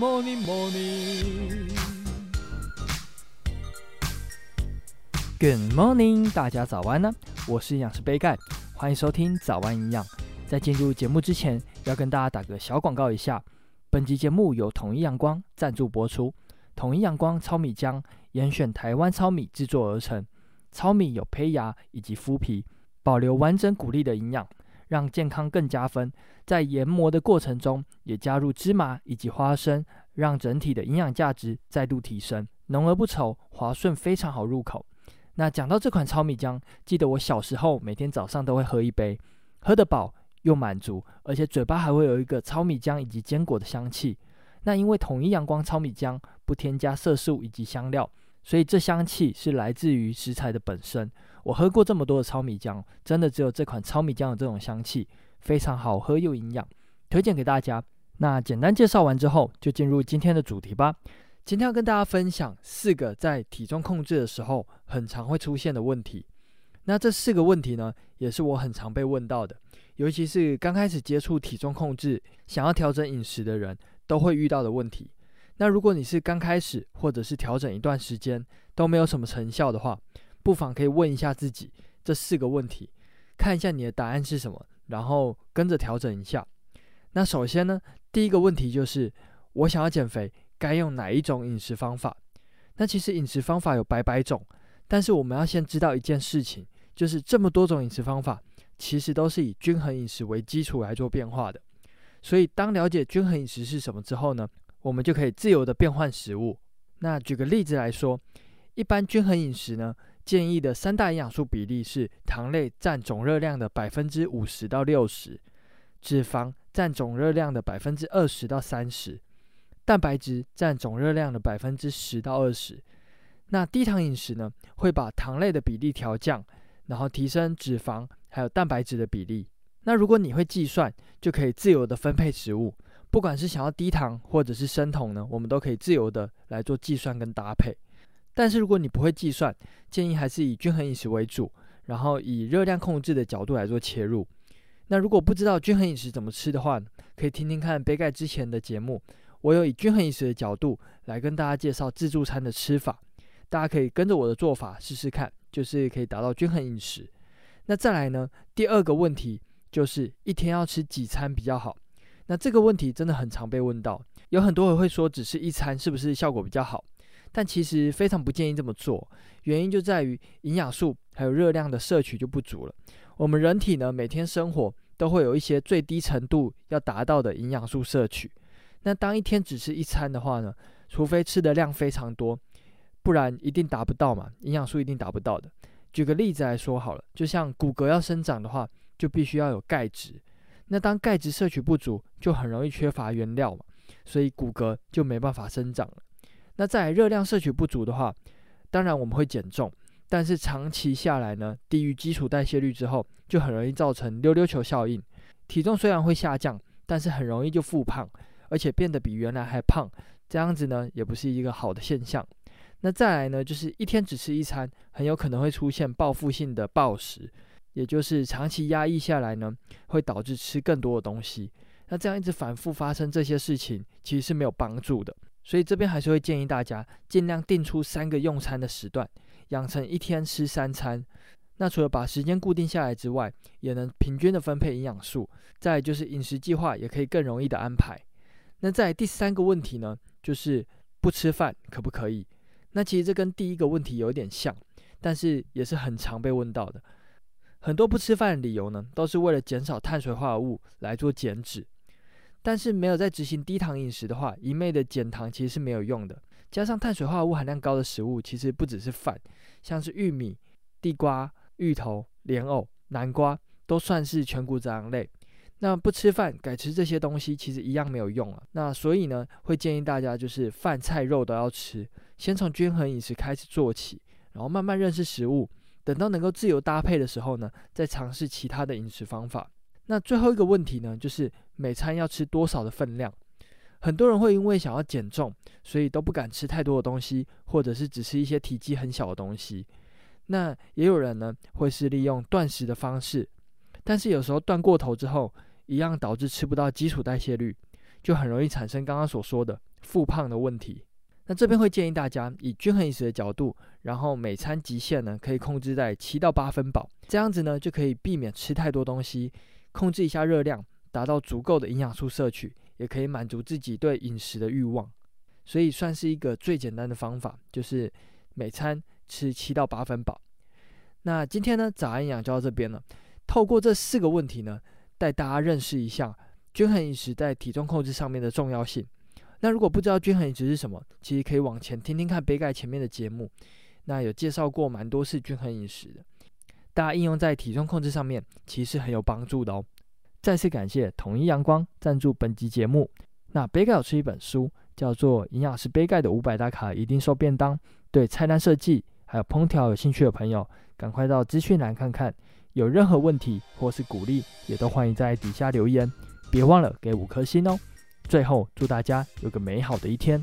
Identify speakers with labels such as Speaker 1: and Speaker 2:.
Speaker 1: morning, morning. Good morning，大家早安呢！我是营养师杯盖，欢迎收听早安营养。在进入节目之前，要跟大家打个小广告一下。本集节目由统一阳光赞助播出。统一阳光糙米浆严选台湾糙米制作而成，糙米有胚芽以及麸皮，保留完整谷粒的营养。让健康更加分，在研磨的过程中也加入芝麻以及花生，让整体的营养价值再度提升，浓而不稠，滑顺，非常好入口。那讲到这款糙米浆，记得我小时候每天早上都会喝一杯，喝得饱又满足，而且嘴巴还会有一个糙米浆以及坚果的香气。那因为统一阳光糙米浆不添加色素以及香料，所以这香气是来自于食材的本身。我喝过这么多的糙米浆，真的只有这款糙米浆有这种香气，非常好喝又营养，推荐给大家。那简单介绍完之后，就进入今天的主题吧。今天要跟大家分享四个在体重控制的时候很常会出现的问题。那这四个问题呢，也是我很常被问到的，尤其是刚开始接触体重控制、想要调整饮食的人都会遇到的问题。那如果你是刚开始，或者是调整一段时间都没有什么成效的话，不妨可以问一下自己这四个问题，看一下你的答案是什么，然后跟着调整一下。那首先呢，第一个问题就是我想要减肥，该用哪一种饮食方法？那其实饮食方法有百百种，但是我们要先知道一件事情，就是这么多种饮食方法，其实都是以均衡饮食为基础来做变化的。所以当了解均衡饮食是什么之后呢，我们就可以自由的变换食物。那举个例子来说，一般均衡饮食呢，建议的三大营养素比例是：糖类占总热量的百分之五十到六十，脂肪占总热量的百分之二十到三十，蛋白质占总热量的百分之十到二十。那低糖饮食呢，会把糖类的比例调降，然后提升脂肪还有蛋白质的比例。那如果你会计算，就可以自由的分配食物，不管是想要低糖或者是生酮呢，我们都可以自由的来做计算跟搭配。但是如果你不会计算，建议还是以均衡饮食为主，然后以热量控制的角度来做切入。那如果不知道均衡饮食怎么吃的话，可以听听看杯盖之前的节目，我有以均衡饮食的角度来跟大家介绍自助餐的吃法，大家可以跟着我的做法试试看，就是可以达到均衡饮食。那再来呢，第二个问题就是一天要吃几餐比较好？那这个问题真的很常被问到，有很多人会说只吃一餐是不是效果比较好？但其实非常不建议这么做，原因就在于营养素还有热量的摄取就不足了。我们人体呢，每天生活都会有一些最低程度要达到的营养素摄取。那当一天只吃一餐的话呢，除非吃的量非常多，不然一定达不到嘛，营养素一定达不到的。举个例子来说好了，就像骨骼要生长的话，就必须要有钙质。那当钙质摄取不足，就很容易缺乏原料嘛，所以骨骼就没办法生长了。那在热量摄取不足的话，当然我们会减重，但是长期下来呢，低于基础代谢率之后，就很容易造成溜溜球效应。体重虽然会下降，但是很容易就复胖，而且变得比原来还胖。这样子呢，也不是一个好的现象。那再来呢，就是一天只吃一餐，很有可能会出现报复性的暴食，也就是长期压抑下来呢，会导致吃更多的东西。那这样一直反复发生这些事情，其实是没有帮助的。所以这边还是会建议大家尽量定出三个用餐的时段，养成一天吃三餐。那除了把时间固定下来之外，也能平均的分配营养素。再就是饮食计划也可以更容易的安排。那在第三个问题呢，就是不吃饭可不可以？那其实这跟第一个问题有点像，但是也是很常被问到的。很多不吃饭的理由呢，都是为了减少碳水化合物来做减脂。但是没有在执行低糖饮食的话，一味的减糖其实是没有用的。加上碳水化合物含量高的食物，其实不只是饭，像是玉米、地瓜、芋头、莲藕、南瓜都算是全谷杂粮类。那不吃饭，改吃这些东西，其实一样没有用啊。那所以呢，会建议大家就是饭菜肉都要吃，先从均衡饮食开始做起，然后慢慢认识食物，等到能够自由搭配的时候呢，再尝试其他的饮食方法。那最后一个问题呢，就是每餐要吃多少的分量？很多人会因为想要减重，所以都不敢吃太多的东西，或者是只吃一些体积很小的东西。那也有人呢，会是利用断食的方式，但是有时候断过头之后，一样导致吃不到基础代谢率。就很容易产生刚刚所说的复胖的问题。那这边会建议大家以均衡饮食的角度，然后每餐极限呢可以控制在七到八分饱，这样子呢就可以避免吃太多东西，控制一下热量，达到足够的营养素摄取，也可以满足自己对饮食的欲望。所以算是一个最简单的方法，就是每餐吃七到八分饱。那今天呢，早安营养就到这边了。透过这四个问题呢，带大家认识一下均衡饮食在体重控制上面的重要性。那如果不知道均衡饮食是什么，其实可以往前听听看杯盖前面的节目，那有介绍过蛮多次均衡饮食的，大家应用在体重控制上面，其实很有帮助的哦。再次感谢统一阳光赞助本集节目。那杯盖有出一本书，叫做《营养师杯盖的五百大卡一定瘦便当》，对菜单设计还有烹调有兴趣的朋友，赶快到资讯栏看看。有任何问题或是鼓励，也都欢迎在底下留言，别忘了给五颗星哦。最后，祝大家有个美好的一天。